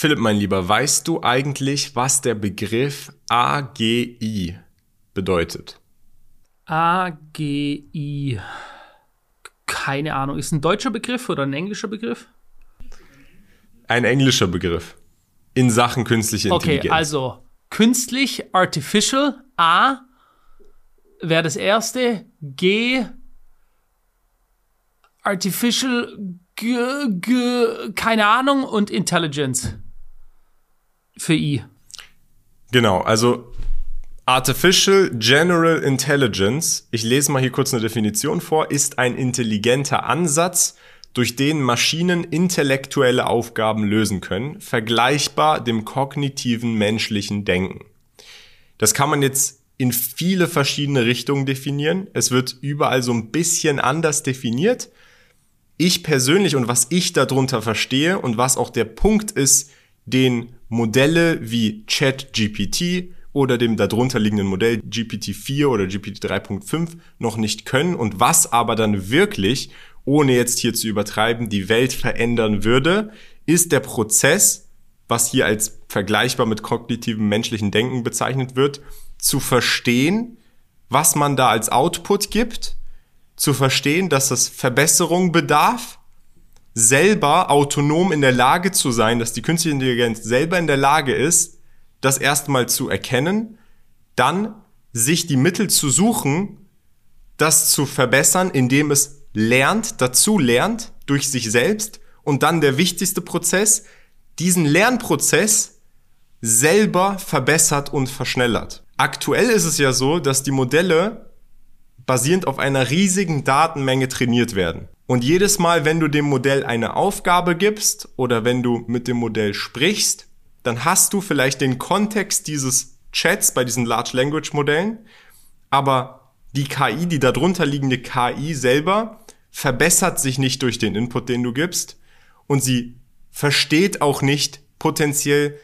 Philipp, mein Lieber, weißt du eigentlich, was der Begriff AGI bedeutet? AGI. Keine Ahnung. Ist ein deutscher Begriff oder ein englischer Begriff? Ein englischer Begriff. In Sachen künstliche Intelligenz. Okay, also künstlich, artificial, A wäre das erste. G, artificial, G, G, keine Ahnung und Intelligence für I. Genau, also Artificial General Intelligence, ich lese mal hier kurz eine Definition vor, ist ein intelligenter Ansatz, durch den Maschinen intellektuelle Aufgaben lösen können, vergleichbar dem kognitiven menschlichen Denken. Das kann man jetzt in viele verschiedene Richtungen definieren. Es wird überall so ein bisschen anders definiert. Ich persönlich und was ich darunter verstehe und was auch der Punkt ist, den Modelle wie ChatGPT oder dem darunter liegenden Modell GPT-4 oder GPT 3.5 noch nicht können und was aber dann wirklich, ohne jetzt hier zu übertreiben, die Welt verändern würde, ist der Prozess, was hier als vergleichbar mit kognitivem menschlichen Denken bezeichnet wird, zu verstehen, was man da als Output gibt, zu verstehen, dass es Verbesserung bedarf selber autonom in der Lage zu sein, dass die künstliche Intelligenz selber in der Lage ist, das erstmal zu erkennen, dann sich die Mittel zu suchen, das zu verbessern, indem es lernt, dazu lernt, durch sich selbst und dann der wichtigste Prozess, diesen Lernprozess selber verbessert und verschnellert. Aktuell ist es ja so, dass die Modelle basierend auf einer riesigen Datenmenge trainiert werden. Und jedes Mal, wenn du dem Modell eine Aufgabe gibst oder wenn du mit dem Modell sprichst, dann hast du vielleicht den Kontext dieses Chats bei diesen Large Language Modellen, aber die KI, die darunter liegende KI selber, verbessert sich nicht durch den Input, den du gibst. Und sie versteht auch nicht potenziell,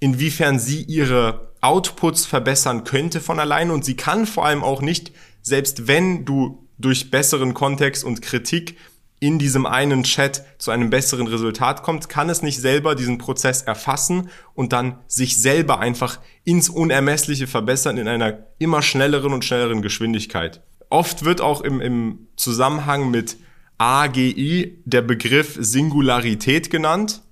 inwiefern sie ihre Outputs verbessern könnte von alleine und sie kann vor allem auch nicht, selbst wenn du durch besseren Kontext und Kritik in diesem einen Chat zu einem besseren Resultat kommt, kann es nicht selber diesen Prozess erfassen und dann sich selber einfach ins Unermessliche verbessern in einer immer schnelleren und schnelleren Geschwindigkeit. Oft wird auch im, im Zusammenhang mit AGI der Begriff Singularität genannt.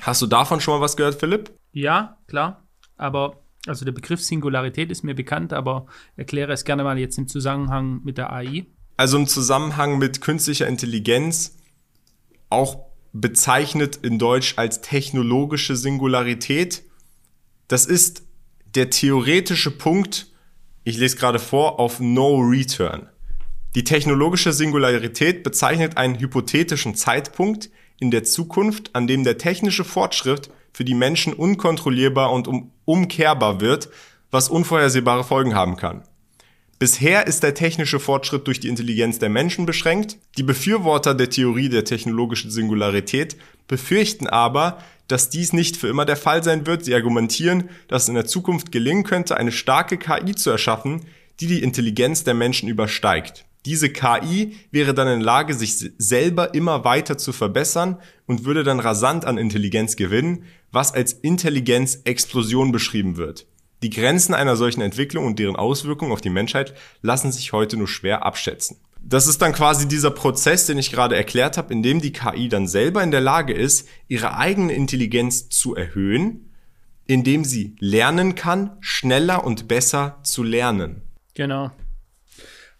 Hast du davon schon mal was gehört, Philipp? Ja, klar. Aber also der Begriff Singularität ist mir bekannt, aber erkläre es gerne mal jetzt im Zusammenhang mit der AI. Also im Zusammenhang mit künstlicher Intelligenz, auch bezeichnet in Deutsch als technologische Singularität. Das ist der theoretische Punkt, ich lese gerade vor, auf No Return. Die technologische Singularität bezeichnet einen hypothetischen Zeitpunkt in der Zukunft, an dem der technische Fortschritt für die Menschen unkontrollierbar und um, umkehrbar wird, was unvorhersehbare Folgen haben kann. Bisher ist der technische Fortschritt durch die Intelligenz der Menschen beschränkt. Die Befürworter der Theorie der technologischen Singularität befürchten aber, dass dies nicht für immer der Fall sein wird. Sie argumentieren, dass es in der Zukunft gelingen könnte, eine starke KI zu erschaffen, die die Intelligenz der Menschen übersteigt. Diese KI wäre dann in Lage, sich selber immer weiter zu verbessern und würde dann rasant an Intelligenz gewinnen, was als Intelligenzexplosion beschrieben wird. Die Grenzen einer solchen Entwicklung und deren Auswirkungen auf die Menschheit lassen sich heute nur schwer abschätzen. Das ist dann quasi dieser Prozess, den ich gerade erklärt habe, in dem die KI dann selber in der Lage ist, ihre eigene Intelligenz zu erhöhen, indem sie lernen kann, schneller und besser zu lernen. Genau.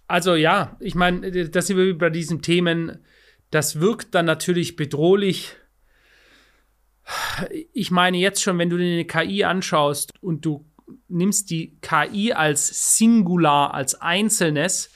Also ja, ich meine, das sind wir bei diesen Themen, das wirkt dann natürlich bedrohlich. Ich meine jetzt schon, wenn du dir eine KI anschaust und du nimmst die KI als Singular, als Einzelnes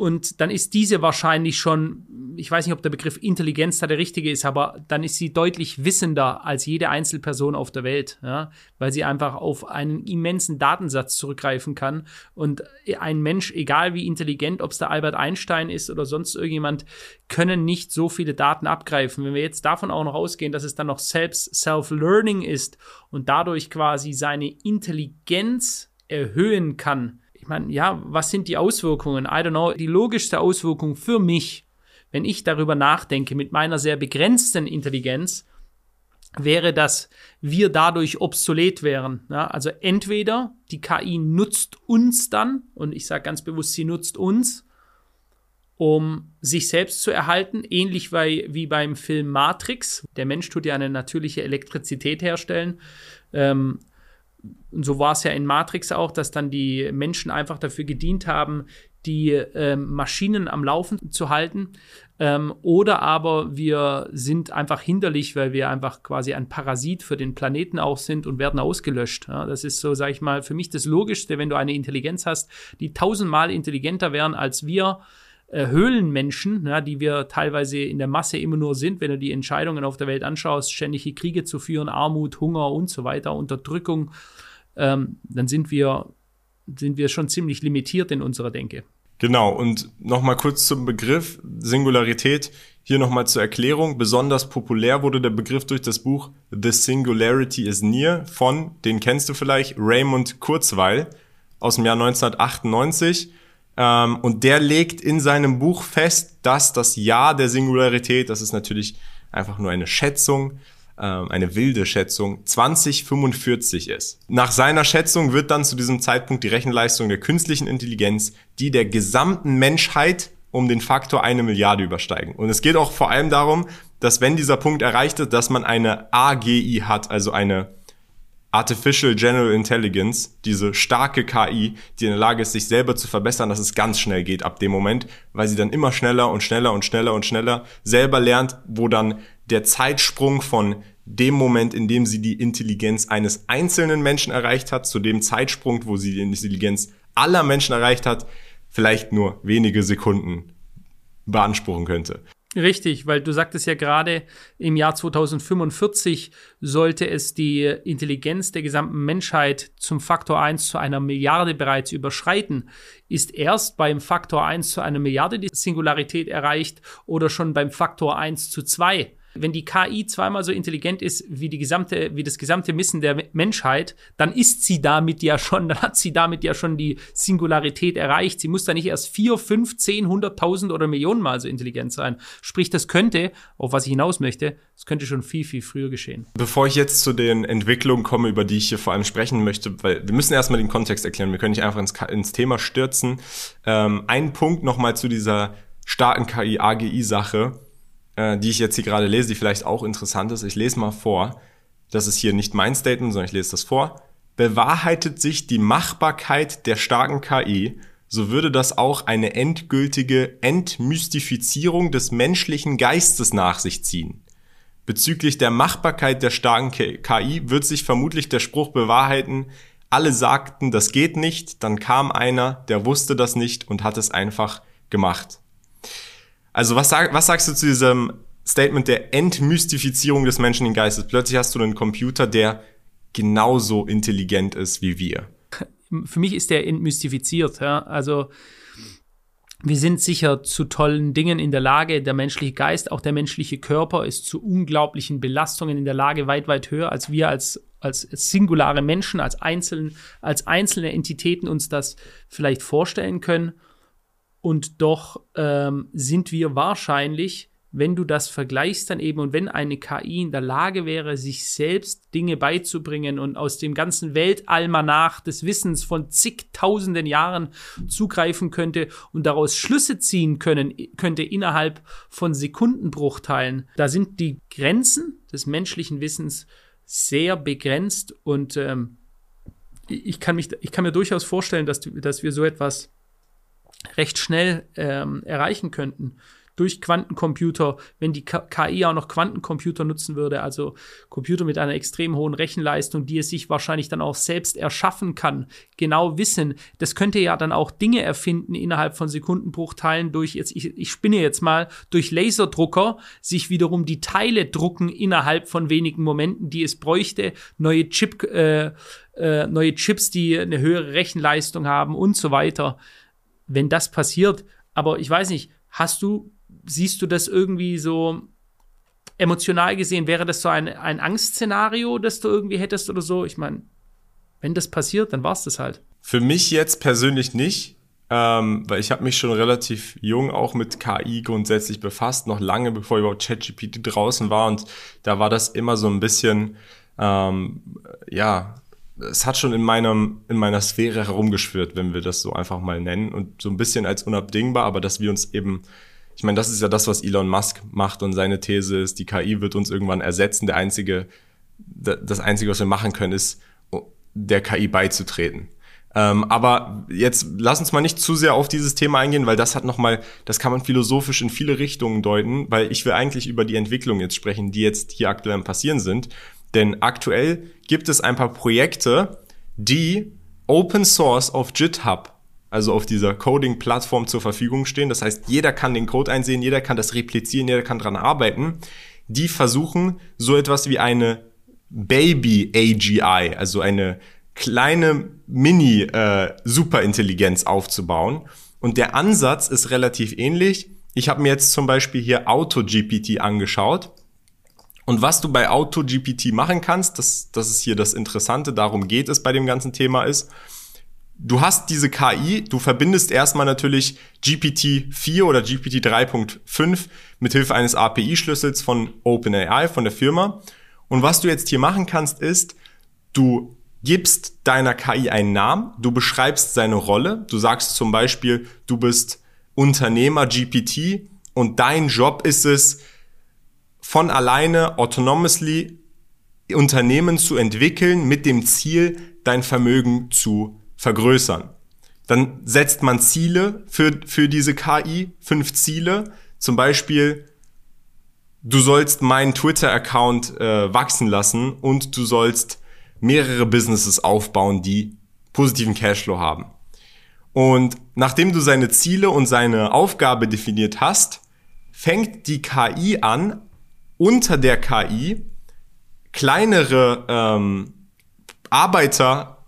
und dann ist diese wahrscheinlich schon, ich weiß nicht, ob der Begriff Intelligenz da der richtige ist, aber dann ist sie deutlich wissender als jede Einzelperson auf der Welt, ja? weil sie einfach auf einen immensen Datensatz zurückgreifen kann. Und ein Mensch, egal wie intelligent, ob es der Albert Einstein ist oder sonst irgendjemand, können nicht so viele Daten abgreifen. Wenn wir jetzt davon auch noch ausgehen, dass es dann noch selbst Self-Learning ist und dadurch quasi seine Intelligenz erhöhen kann, meine, ja, was sind die Auswirkungen? I don't know. Die logischste Auswirkung für mich, wenn ich darüber nachdenke, mit meiner sehr begrenzten Intelligenz, wäre, dass wir dadurch obsolet wären. Ja, also entweder die KI nutzt uns dann, und ich sage ganz bewusst, sie nutzt uns, um sich selbst zu erhalten, ähnlich wie, wie beim Film Matrix. Der Mensch tut ja eine natürliche Elektrizität herstellen. Ähm, und so war es ja in Matrix auch, dass dann die Menschen einfach dafür gedient haben, die ähm, Maschinen am Laufen zu halten. Ähm, oder aber wir sind einfach hinderlich, weil wir einfach quasi ein Parasit für den Planeten auch sind und werden ausgelöscht. Ja, das ist so, sage ich mal, für mich das Logischste, wenn du eine Intelligenz hast, die tausendmal intelligenter wären als wir äh, Höhlenmenschen, ja, die wir teilweise in der Masse immer nur sind, wenn du die Entscheidungen auf der Welt anschaust, ständige Kriege zu führen, Armut, Hunger und so weiter, Unterdrückung, ähm, dann sind wir, sind wir schon ziemlich limitiert in unserer Denke. Genau, und nochmal kurz zum Begriff Singularität. Hier nochmal zur Erklärung. Besonders populär wurde der Begriff durch das Buch The Singularity is Near von, den kennst du vielleicht, Raymond Kurzweil aus dem Jahr 1998. Ähm, und der legt in seinem Buch fest, dass das Ja der Singularität, das ist natürlich einfach nur eine Schätzung, ähm, eine wilde Schätzung, 2045 ist. Nach seiner Schätzung wird dann zu diesem Zeitpunkt die Rechenleistung der künstlichen Intelligenz die der gesamten Menschheit um den Faktor eine Milliarde übersteigen. Und es geht auch vor allem darum, dass wenn dieser Punkt erreicht ist, dass man eine AGI hat, also eine Artificial General Intelligence, diese starke KI, die in der Lage ist, sich selber zu verbessern, dass es ganz schnell geht ab dem Moment, weil sie dann immer schneller und schneller und schneller und schneller selber lernt, wo dann der Zeitsprung von dem Moment, in dem sie die Intelligenz eines einzelnen Menschen erreicht hat, zu dem Zeitsprung, wo sie die Intelligenz aller Menschen erreicht hat, vielleicht nur wenige Sekunden beanspruchen könnte. Richtig, weil du sagtest ja gerade, im Jahr 2045 sollte es die Intelligenz der gesamten Menschheit zum Faktor 1 zu einer Milliarde bereits überschreiten. Ist erst beim Faktor 1 zu einer Milliarde die Singularität erreicht oder schon beim Faktor 1 zu 2? Wenn die KI zweimal so intelligent ist wie die gesamte, wie das gesamte Wissen der Menschheit, dann ist sie damit ja schon, dann hat sie damit ja schon die Singularität erreicht. Sie muss da nicht erst vier, fünf, zehn, hunderttausend oder Millionen Mal so intelligent sein. Sprich, das könnte, auf was ich hinaus möchte, das könnte schon viel, viel früher geschehen. Bevor ich jetzt zu den Entwicklungen komme, über die ich hier vor allem sprechen möchte, weil wir müssen erstmal den Kontext erklären, wir können nicht einfach ins, ins Thema stürzen. Ähm, ein Punkt nochmal zu dieser starken KI-AGI-Sache äh, die ich jetzt hier gerade lese, die vielleicht auch interessant ist. Ich lese mal vor. Das ist hier nicht mein Statement, sondern ich lese das vor. Bewahrheitet sich die Machbarkeit der starken KI, so würde das auch eine endgültige Entmystifizierung des menschlichen Geistes nach sich ziehen. Bezüglich der Machbarkeit der starken KI wird sich vermutlich der Spruch bewahrheiten, alle sagten, das geht nicht, dann kam einer, der wusste das nicht und hat es einfach gemacht. Also was, sag, was sagst du zu diesem Statement der Entmystifizierung des menschlichen Geistes? Plötzlich hast du einen Computer, der genauso intelligent ist wie wir. Für mich ist der entmystifiziert. Ja? Also wir sind sicher zu tollen Dingen in der Lage. Der menschliche Geist, auch der menschliche Körper ist zu unglaublichen Belastungen in der Lage, weit, weit höher, als wir als, als singulare Menschen, als, einzeln, als einzelne Entitäten uns das vielleicht vorstellen können. Und doch ähm, sind wir wahrscheinlich, wenn du das vergleichst dann eben und wenn eine KI in der Lage wäre, sich selbst Dinge beizubringen und aus dem ganzen Weltalmanach des Wissens von zigtausenden Jahren zugreifen könnte und daraus Schlüsse ziehen können, könnte innerhalb von Sekundenbruchteilen, da sind die Grenzen des menschlichen Wissens sehr begrenzt und ähm, ich, kann mich, ich kann mir durchaus vorstellen, dass, dass wir so etwas recht schnell ähm, erreichen könnten durch Quantencomputer, wenn die KI auch noch Quantencomputer nutzen würde, also Computer mit einer extrem hohen Rechenleistung, die es sich wahrscheinlich dann auch selbst erschaffen kann, genau wissen, das könnte ja dann auch Dinge erfinden innerhalb von Sekundenbruchteilen durch jetzt, ich, ich spinne jetzt mal, durch Laserdrucker sich wiederum die Teile drucken innerhalb von wenigen Momenten, die es bräuchte, neue Chip, äh, äh, neue Chips, die eine höhere Rechenleistung haben und so weiter wenn das passiert. Aber ich weiß nicht, hast du, siehst du das irgendwie so emotional gesehen? Wäre das so ein, ein Angstszenario, das du irgendwie hättest oder so? Ich meine, wenn das passiert, dann war es das halt. Für mich jetzt persönlich nicht. ähm, weil ich habe mich schon relativ jung auch mit KI grundsätzlich befasst, noch lange bevor überhaupt ChatGPT draußen war und da war das immer so ein bisschen, ähm, ja, es hat schon in meinem in meiner Sphäre herumgeschwirrt, wenn wir das so einfach mal nennen und so ein bisschen als unabdingbar, aber dass wir uns eben ich meine, das ist ja das, was Elon Musk macht und seine These ist, die KI wird uns irgendwann ersetzen. Der einzige, das einzige, was wir machen können, ist der KI beizutreten. Ähm, aber jetzt lass uns mal nicht zu sehr auf dieses Thema eingehen, weil das hat noch mal, das kann man philosophisch in viele Richtungen deuten, weil ich will eigentlich über die Entwicklung jetzt sprechen, die jetzt hier aktuell passieren sind. Denn aktuell gibt es ein paar Projekte, die Open Source auf GitHub, also auf dieser Coding-Plattform zur Verfügung stehen. Das heißt, jeder kann den Code einsehen, jeder kann das replizieren, jeder kann dran arbeiten. Die versuchen so etwas wie eine Baby AGI, also eine kleine Mini-Superintelligenz äh, aufzubauen. Und der Ansatz ist relativ ähnlich. Ich habe mir jetzt zum Beispiel hier AutoGPT angeschaut. Und was du bei AutoGPT machen kannst, das, das ist hier das Interessante, darum geht es bei dem ganzen Thema, ist, du hast diese KI, du verbindest erstmal natürlich GPT-4 oder GPT 3.5 mit Hilfe eines API-Schlüssels von OpenAI, von der Firma. Und was du jetzt hier machen kannst, ist, du gibst deiner KI einen Namen, du beschreibst seine Rolle, du sagst zum Beispiel, du bist Unternehmer GPT und dein Job ist es, von alleine autonomously Unternehmen zu entwickeln mit dem Ziel, dein Vermögen zu vergrößern. Dann setzt man Ziele für, für diese KI, fünf Ziele, zum Beispiel, du sollst meinen Twitter-Account äh, wachsen lassen und du sollst mehrere Businesses aufbauen, die positiven Cashflow haben. Und nachdem du seine Ziele und seine Aufgabe definiert hast, fängt die KI an, unter der KI kleinere ähm, Arbeiter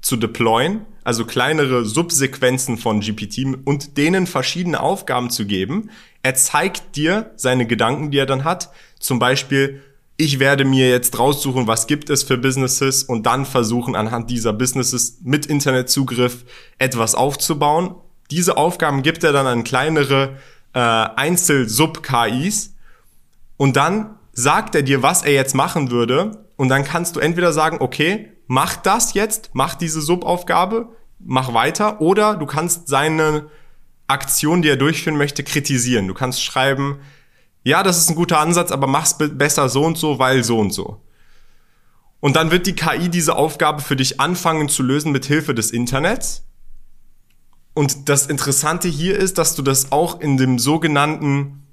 zu deployen, also kleinere Subsequenzen von GPT und denen verschiedene Aufgaben zu geben. Er zeigt dir seine Gedanken, die er dann hat. Zum Beispiel, ich werde mir jetzt raussuchen, was gibt es für Businesses und dann versuchen anhand dieser Businesses mit Internetzugriff etwas aufzubauen. Diese Aufgaben gibt er dann an kleinere äh, Einzel-Sub-KIs und dann sagt er dir, was er jetzt machen würde und dann kannst du entweder sagen, okay, mach das jetzt, mach diese Subaufgabe, mach weiter oder du kannst seine Aktion, die er durchführen möchte, kritisieren. Du kannst schreiben, ja, das ist ein guter Ansatz, aber mach's besser so und so, weil so und so. Und dann wird die KI diese Aufgabe für dich anfangen zu lösen mit Hilfe des Internets. Und das Interessante hier ist, dass du das auch in dem sogenannten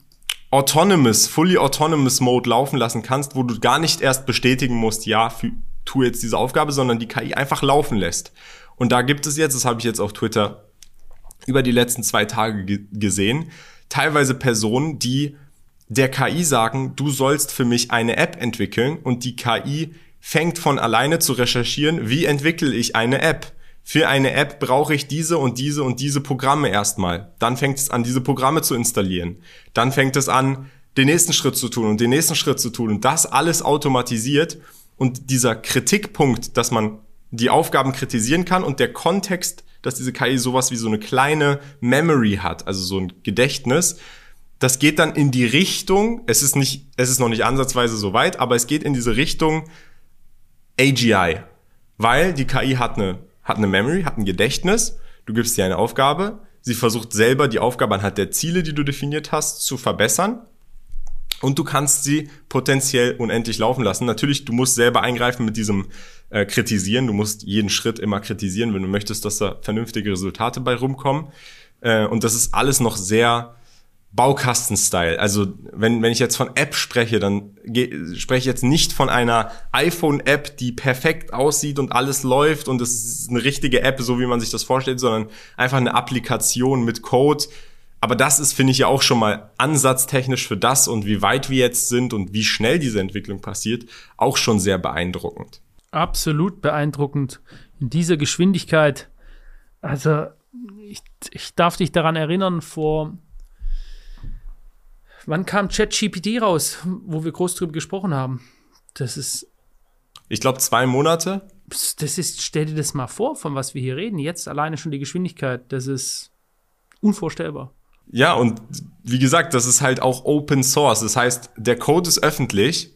Autonomous, Fully Autonomous Mode laufen lassen kannst, wo du gar nicht erst bestätigen musst, ja, für, tu jetzt diese Aufgabe, sondern die KI einfach laufen lässt. Und da gibt es jetzt, das habe ich jetzt auf Twitter über die letzten zwei Tage gesehen, teilweise Personen, die der KI sagen, du sollst für mich eine App entwickeln und die KI fängt von alleine zu recherchieren, wie entwickle ich eine App. Für eine App brauche ich diese und diese und diese Programme erstmal. Dann fängt es an, diese Programme zu installieren. Dann fängt es an, den nächsten Schritt zu tun und den nächsten Schritt zu tun und das alles automatisiert und dieser Kritikpunkt, dass man die Aufgaben kritisieren kann und der Kontext, dass diese KI sowas wie so eine kleine Memory hat, also so ein Gedächtnis, das geht dann in die Richtung, es ist nicht, es ist noch nicht ansatzweise so weit, aber es geht in diese Richtung AGI. Weil die KI hat eine, hat eine Memory, hat ein Gedächtnis, du gibst ihr eine Aufgabe, sie versucht selber die Aufgabe anhand der Ziele, die du definiert hast, zu verbessern. Und du kannst sie potenziell unendlich laufen lassen. Natürlich, du musst selber eingreifen mit diesem äh, Kritisieren. Du musst jeden Schritt immer kritisieren, wenn du möchtest, dass da vernünftige Resultate bei rumkommen. Äh, und das ist alles noch sehr Baukasten-Style. Also wenn, wenn ich jetzt von App spreche, dann spreche ich jetzt nicht von einer iPhone-App, die perfekt aussieht und alles läuft und es ist eine richtige App, so wie man sich das vorstellt, sondern einfach eine Applikation mit Code. Aber das ist, finde ich ja auch schon mal ansatztechnisch für das und wie weit wir jetzt sind und wie schnell diese Entwicklung passiert, auch schon sehr beeindruckend. Absolut beeindruckend. In dieser Geschwindigkeit. Also ich, ich darf dich daran erinnern, vor Wann kam ChatGPT raus, wo wir groß drüber gesprochen haben? Das ist. Ich glaube, zwei Monate. Das ist, stell dir das mal vor, von was wir hier reden. Jetzt alleine schon die Geschwindigkeit. Das ist. unvorstellbar. Ja, und wie gesagt, das ist halt auch Open Source. Das heißt, der Code ist öffentlich.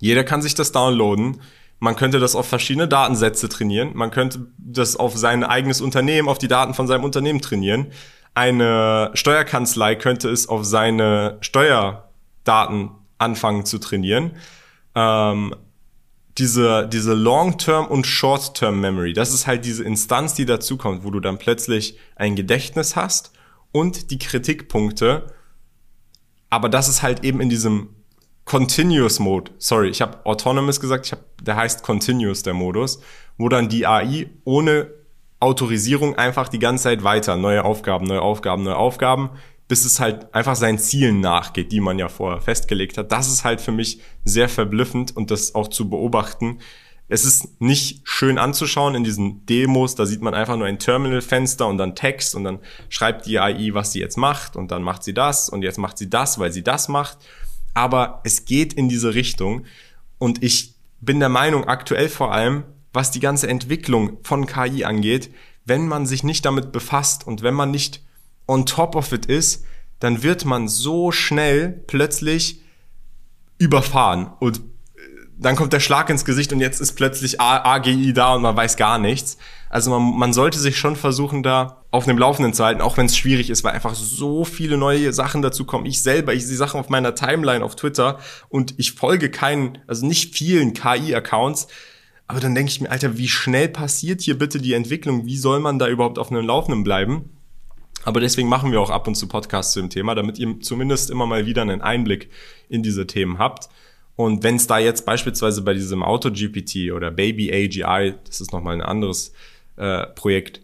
Jeder kann sich das downloaden. Man könnte das auf verschiedene Datensätze trainieren. Man könnte das auf sein eigenes Unternehmen, auf die Daten von seinem Unternehmen trainieren. Eine Steuerkanzlei könnte es auf seine Steuerdaten anfangen zu trainieren. Ähm, diese, diese Long-Term und Short-Term Memory, das ist halt diese Instanz, die dazukommt, wo du dann plötzlich ein Gedächtnis hast und die Kritikpunkte. Aber das ist halt eben in diesem Continuous Mode. Sorry, ich habe Autonomous gesagt, ich hab, der heißt Continuous der Modus, wo dann die AI ohne Autorisierung einfach die ganze Zeit weiter, neue Aufgaben, neue Aufgaben, neue Aufgaben, bis es halt einfach seinen Zielen nachgeht, die man ja vorher festgelegt hat. Das ist halt für mich sehr verblüffend und das auch zu beobachten, es ist nicht schön anzuschauen in diesen Demos. Da sieht man einfach nur ein Terminal-Fenster und dann Text und dann schreibt die AI, was sie jetzt macht und dann macht sie das und jetzt macht sie das, weil sie das macht. Aber es geht in diese Richtung und ich bin der Meinung, aktuell vor allem, was die ganze Entwicklung von KI angeht, wenn man sich nicht damit befasst und wenn man nicht on top of it ist, dann wird man so schnell plötzlich überfahren und dann kommt der Schlag ins Gesicht und jetzt ist plötzlich AGI da und man weiß gar nichts. Also man, man sollte sich schon versuchen, da auf dem Laufenden zu halten, auch wenn es schwierig ist, weil einfach so viele neue Sachen dazu kommen. Ich selber, ich sehe Sachen auf meiner Timeline auf Twitter und ich folge keinen, also nicht vielen KI-Accounts. Aber dann denke ich mir, Alter, wie schnell passiert hier bitte die Entwicklung? Wie soll man da überhaupt auf einem Laufenden bleiben? Aber deswegen machen wir auch ab und zu Podcasts zu dem Thema, damit ihr zumindest immer mal wieder einen Einblick in diese Themen habt. Und wenn es da jetzt beispielsweise bei diesem Auto-GPT oder Baby AGI, das ist nochmal ein anderes äh, Projekt,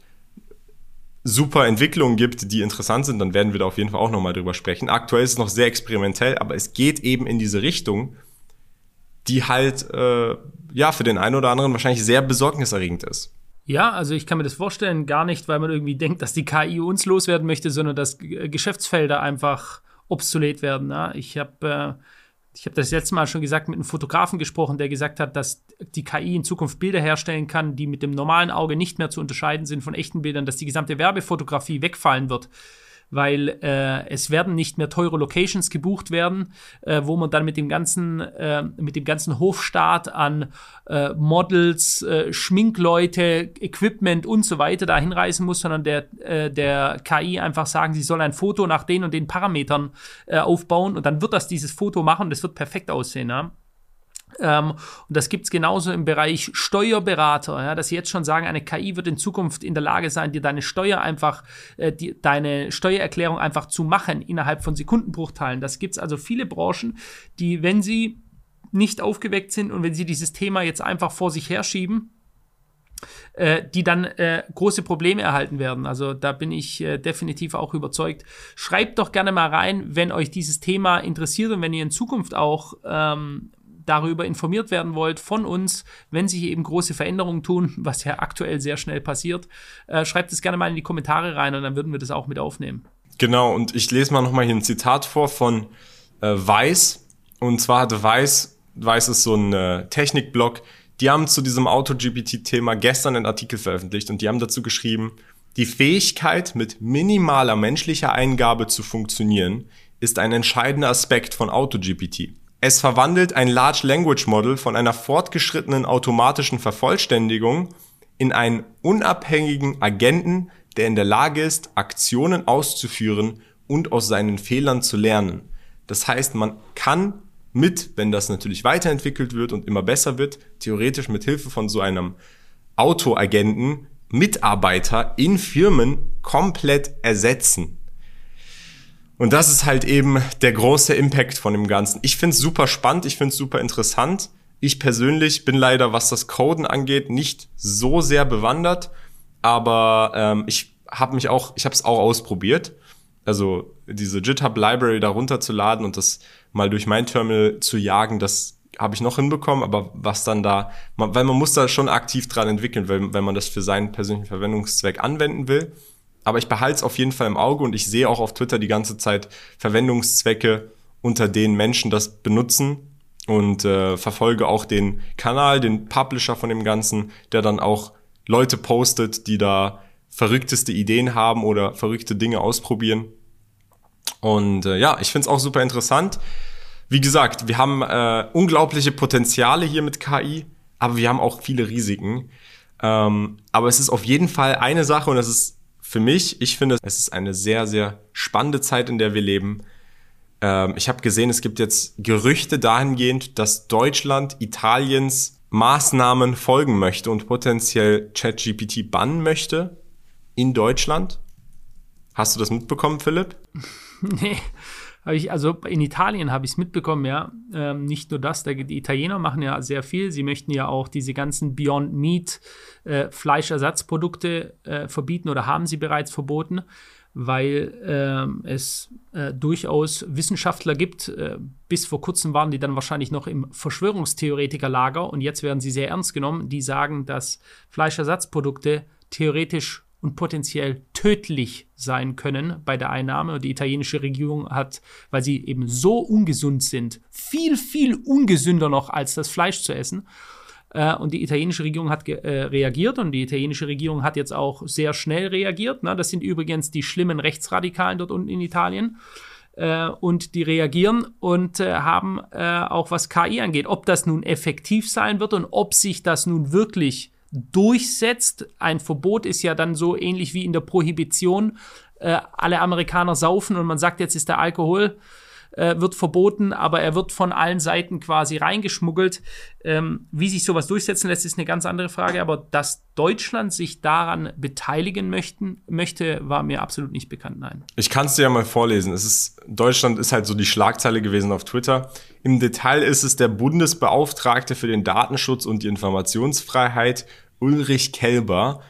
super Entwicklungen gibt, die interessant sind, dann werden wir da auf jeden Fall auch nochmal drüber sprechen. Aktuell ist es noch sehr experimentell, aber es geht eben in diese Richtung, die halt äh, ja für den einen oder anderen wahrscheinlich sehr besorgniserregend ist. Ja, also ich kann mir das vorstellen, gar nicht, weil man irgendwie denkt, dass die KI uns loswerden möchte, sondern dass Geschäftsfelder einfach obsolet werden. Ja? Ich habe äh, ich habe das letzte Mal schon gesagt, mit einem Fotografen gesprochen, der gesagt hat, dass die KI in Zukunft Bilder herstellen kann, die mit dem normalen Auge nicht mehr zu unterscheiden sind von echten Bildern, dass die gesamte Werbefotografie wegfallen wird weil äh, es werden nicht mehr teure Locations gebucht werden, äh, wo man dann mit dem ganzen, äh, mit dem ganzen Hofstaat an äh, Models, äh, Schminkleute, Equipment und so weiter da hinreisen muss, sondern der, äh, der KI einfach sagen, sie soll ein Foto nach den und den Parametern äh, aufbauen und dann wird das dieses Foto machen, das wird perfekt aussehen. Ja? Ähm, und das gibt es genauso im Bereich Steuerberater, ja, dass sie jetzt schon sagen, eine KI wird in Zukunft in der Lage sein, dir deine Steuer einfach, äh, die, deine Steuererklärung einfach zu machen innerhalb von Sekundenbruchteilen. Das gibt es also viele Branchen, die, wenn sie nicht aufgeweckt sind und wenn sie dieses Thema jetzt einfach vor sich herschieben, äh, die dann äh, große Probleme erhalten werden. Also da bin ich äh, definitiv auch überzeugt. Schreibt doch gerne mal rein, wenn euch dieses Thema interessiert und wenn ihr in Zukunft auch ähm, darüber informiert werden wollt von uns, wenn sich eben große Veränderungen tun, was ja aktuell sehr schnell passiert, äh, schreibt es gerne mal in die Kommentare rein und dann würden wir das auch mit aufnehmen. Genau, und ich lese mal nochmal hier ein Zitat vor von äh, Weiß. Und zwar hatte Weiß, Weiß ist so ein äh, Technikblog, die haben zu diesem Auto-GPT-Thema gestern einen Artikel veröffentlicht und die haben dazu geschrieben, die Fähigkeit, mit minimaler menschlicher Eingabe zu funktionieren, ist ein entscheidender Aspekt von AutoGPT. Es verwandelt ein Large Language Model von einer fortgeschrittenen automatischen Vervollständigung in einen unabhängigen Agenten, der in der Lage ist, Aktionen auszuführen und aus seinen Fehlern zu lernen. Das heißt, man kann mit, wenn das natürlich weiterentwickelt wird und immer besser wird, theoretisch mit Hilfe von so einem Autoagenten Mitarbeiter in Firmen komplett ersetzen. Und das ist halt eben der große Impact von dem Ganzen. Ich finde es super spannend, ich finde es super interessant. Ich persönlich bin leider, was das Coden angeht, nicht so sehr bewandert, aber ähm, ich habe mich auch, ich habe es auch ausprobiert. Also diese GitHub Library da runterzuladen und das mal durch mein Terminal zu jagen, das habe ich noch hinbekommen, aber was dann da, weil man muss da schon aktiv dran entwickeln, wenn, wenn man das für seinen persönlichen Verwendungszweck anwenden will aber ich behalte es auf jeden Fall im Auge und ich sehe auch auf Twitter die ganze Zeit Verwendungszwecke, unter denen Menschen das benutzen und äh, verfolge auch den Kanal, den Publisher von dem Ganzen, der dann auch Leute postet, die da verrückteste Ideen haben oder verrückte Dinge ausprobieren. Und äh, ja, ich finde es auch super interessant. Wie gesagt, wir haben äh, unglaubliche Potenziale hier mit KI, aber wir haben auch viele Risiken. Ähm, aber es ist auf jeden Fall eine Sache und das ist für mich, ich finde, es ist eine sehr, sehr spannende Zeit, in der wir leben. Ähm, ich habe gesehen, es gibt jetzt Gerüchte dahingehend, dass Deutschland Italiens Maßnahmen folgen möchte und potenziell ChatGPT bannen möchte in Deutschland. Hast du das mitbekommen, Philipp? nee. Ich, also in Italien habe ich es mitbekommen, ja. Ähm, nicht nur das, die Italiener machen ja sehr viel. Sie möchten ja auch diese ganzen Beyond Meat äh, Fleischersatzprodukte äh, verbieten oder haben sie bereits verboten, weil äh, es äh, durchaus Wissenschaftler gibt. Äh, bis vor kurzem waren die dann wahrscheinlich noch im Verschwörungstheoretikerlager und jetzt werden sie sehr ernst genommen. Die sagen, dass Fleischersatzprodukte theoretisch und potenziell tödlich sein können bei der Einnahme. Und die italienische Regierung hat, weil sie eben so ungesund sind, viel, viel ungesünder noch als das Fleisch zu essen. Äh, und die italienische Regierung hat äh, reagiert und die italienische Regierung hat jetzt auch sehr schnell reagiert. Ne? Das sind übrigens die schlimmen Rechtsradikalen dort unten in Italien. Äh, und die reagieren und äh, haben äh, auch was KI angeht. Ob das nun effektiv sein wird und ob sich das nun wirklich durchsetzt. Ein Verbot ist ja dann so ähnlich wie in der Prohibition. Äh, alle Amerikaner saufen und man sagt, jetzt ist der Alkohol äh, wird verboten, aber er wird von allen Seiten quasi reingeschmuggelt. Ähm, wie sich sowas durchsetzen lässt, ist eine ganz andere Frage. Aber dass Deutschland sich daran beteiligen möchten, möchte, war mir absolut nicht bekannt. Nein. Ich kann es dir ja mal vorlesen. Es ist Deutschland ist halt so die Schlagzeile gewesen auf Twitter. Im Detail ist es der Bundesbeauftragte für den Datenschutz und die Informationsfreiheit Ulrich Kelber,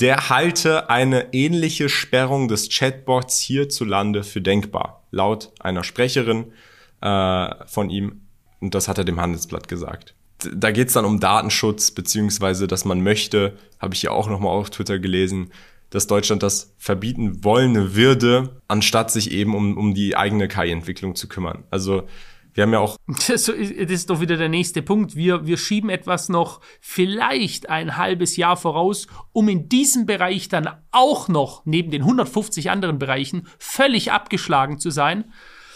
der halte eine ähnliche Sperrung des Chatbots hierzulande für denkbar, laut einer Sprecherin äh, von ihm. Und das hat er dem Handelsblatt gesagt. Da geht es dann um Datenschutz, beziehungsweise, dass man möchte, habe ich ja auch nochmal auf Twitter gelesen, dass Deutschland das verbieten wollen würde, anstatt sich eben um, um die eigene KI-Entwicklung zu kümmern. Also wir haben ja auch. Das ist doch wieder der nächste Punkt. Wir, wir schieben etwas noch vielleicht ein halbes Jahr voraus, um in diesem Bereich dann auch noch neben den 150 anderen Bereichen völlig abgeschlagen zu sein.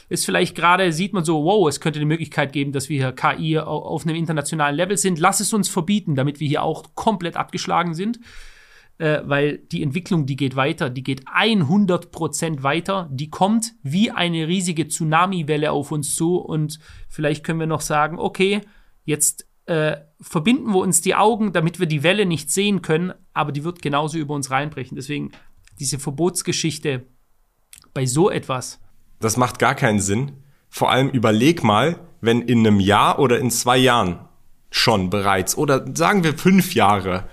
Ist vielleicht gerade, sieht man so, wow, es könnte die Möglichkeit geben, dass wir hier KI auf einem internationalen Level sind. Lass es uns verbieten, damit wir hier auch komplett abgeschlagen sind äh, weil die Entwicklung, die geht weiter, die geht 100% weiter, die kommt wie eine riesige Tsunami-Welle auf uns zu und vielleicht können wir noch sagen, okay, jetzt äh, verbinden wir uns die Augen, damit wir die Welle nicht sehen können, aber die wird genauso über uns reinbrechen. Deswegen diese Verbotsgeschichte bei so etwas. Das macht gar keinen Sinn. Vor allem überleg mal, wenn in einem Jahr oder in zwei Jahren schon bereits oder sagen wir fünf Jahre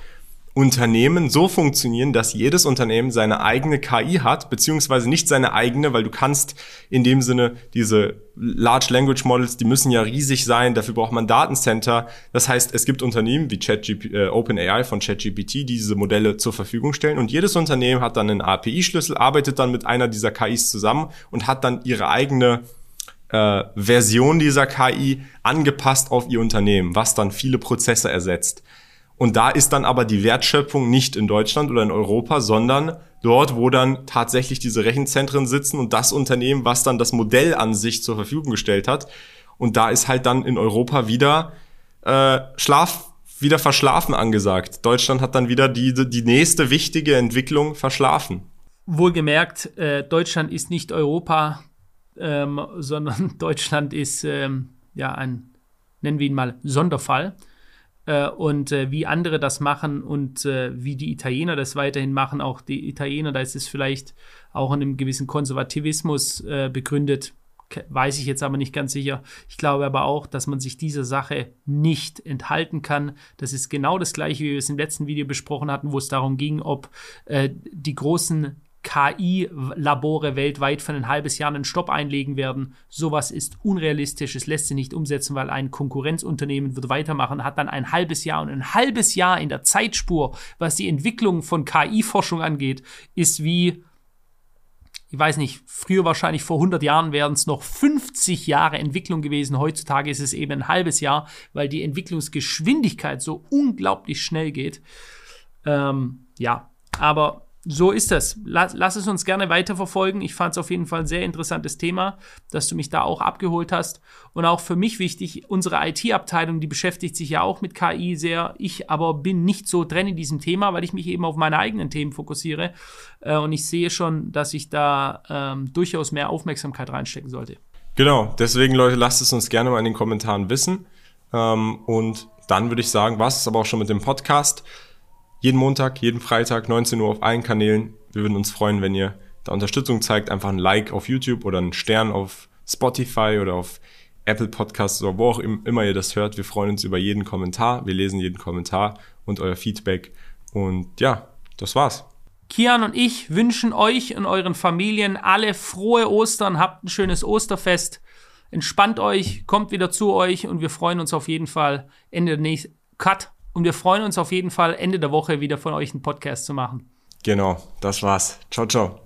Unternehmen so funktionieren, dass jedes Unternehmen seine eigene KI hat, beziehungsweise nicht seine eigene, weil du kannst in dem Sinne diese Large Language Models, die müssen ja riesig sein, dafür braucht man Datencenter. Das heißt, es gibt Unternehmen wie ChatGP, äh, OpenAI von ChatGPT, die diese Modelle zur Verfügung stellen und jedes Unternehmen hat dann einen API-Schlüssel, arbeitet dann mit einer dieser KIs zusammen und hat dann ihre eigene äh, Version dieser KI angepasst auf ihr Unternehmen, was dann viele Prozesse ersetzt. Und da ist dann aber die Wertschöpfung nicht in Deutschland oder in Europa, sondern dort, wo dann tatsächlich diese Rechenzentren sitzen und das Unternehmen, was dann das Modell an sich zur Verfügung gestellt hat. Und da ist halt dann in Europa wieder äh, Schlaf, wieder verschlafen angesagt. Deutschland hat dann wieder die, die nächste wichtige Entwicklung verschlafen. Wohlgemerkt, äh, Deutschland ist nicht Europa, ähm, sondern Deutschland ist ähm, ja ein, nennen wir ihn mal, Sonderfall äh, und äh, wie andere das machen und äh, wie die Italiener das weiterhin machen. Auch die Italiener, da ist es vielleicht auch in einem gewissen Konservativismus äh, begründet, weiß ich jetzt aber nicht ganz sicher. Ich glaube aber auch, dass man sich dieser Sache nicht enthalten kann. Das ist genau das gleiche, wie wir es im letzten Video besprochen hatten, wo es darum ging, ob äh, die großen KI-Labore weltweit für ein halbes Jahr einen Stopp einlegen werden. Sowas ist unrealistisch. Es lässt sich nicht umsetzen, weil ein Konkurrenzunternehmen wird weitermachen, hat dann ein halbes Jahr und ein halbes Jahr in der Zeitspur, was die Entwicklung von KI-Forschung angeht, ist wie ich weiß nicht, früher wahrscheinlich vor 100 Jahren wären es noch 50 Jahre Entwicklung gewesen. Heutzutage ist es eben ein halbes Jahr, weil die Entwicklungsgeschwindigkeit so unglaublich schnell geht. Ähm, ja, aber so ist das. Lass, lass es uns gerne weiterverfolgen. Ich fand es auf jeden Fall ein sehr interessantes Thema, dass du mich da auch abgeholt hast. Und auch für mich wichtig, unsere IT-Abteilung, die beschäftigt sich ja auch mit KI sehr. Ich aber bin nicht so drin in diesem Thema, weil ich mich eben auf meine eigenen Themen fokussiere. Äh, und ich sehe schon, dass ich da ähm, durchaus mehr Aufmerksamkeit reinstecken sollte. Genau, deswegen Leute, lasst es uns gerne mal in den Kommentaren wissen. Ähm, und dann würde ich sagen, was ist aber auch schon mit dem Podcast. Jeden Montag, jeden Freitag, 19 Uhr auf allen Kanälen. Wir würden uns freuen, wenn ihr da Unterstützung zeigt. Einfach ein Like auf YouTube oder einen Stern auf Spotify oder auf Apple Podcasts oder wo auch immer ihr das hört. Wir freuen uns über jeden Kommentar. Wir lesen jeden Kommentar und euer Feedback. Und ja, das war's. Kian und ich wünschen euch und euren Familien alle frohe Ostern. Habt ein schönes Osterfest. Entspannt euch, kommt wieder zu euch und wir freuen uns auf jeden Fall Ende der nächsten Cut. Und wir freuen uns auf jeden Fall Ende der Woche wieder von euch einen Podcast zu machen. Genau, das war's. Ciao, ciao.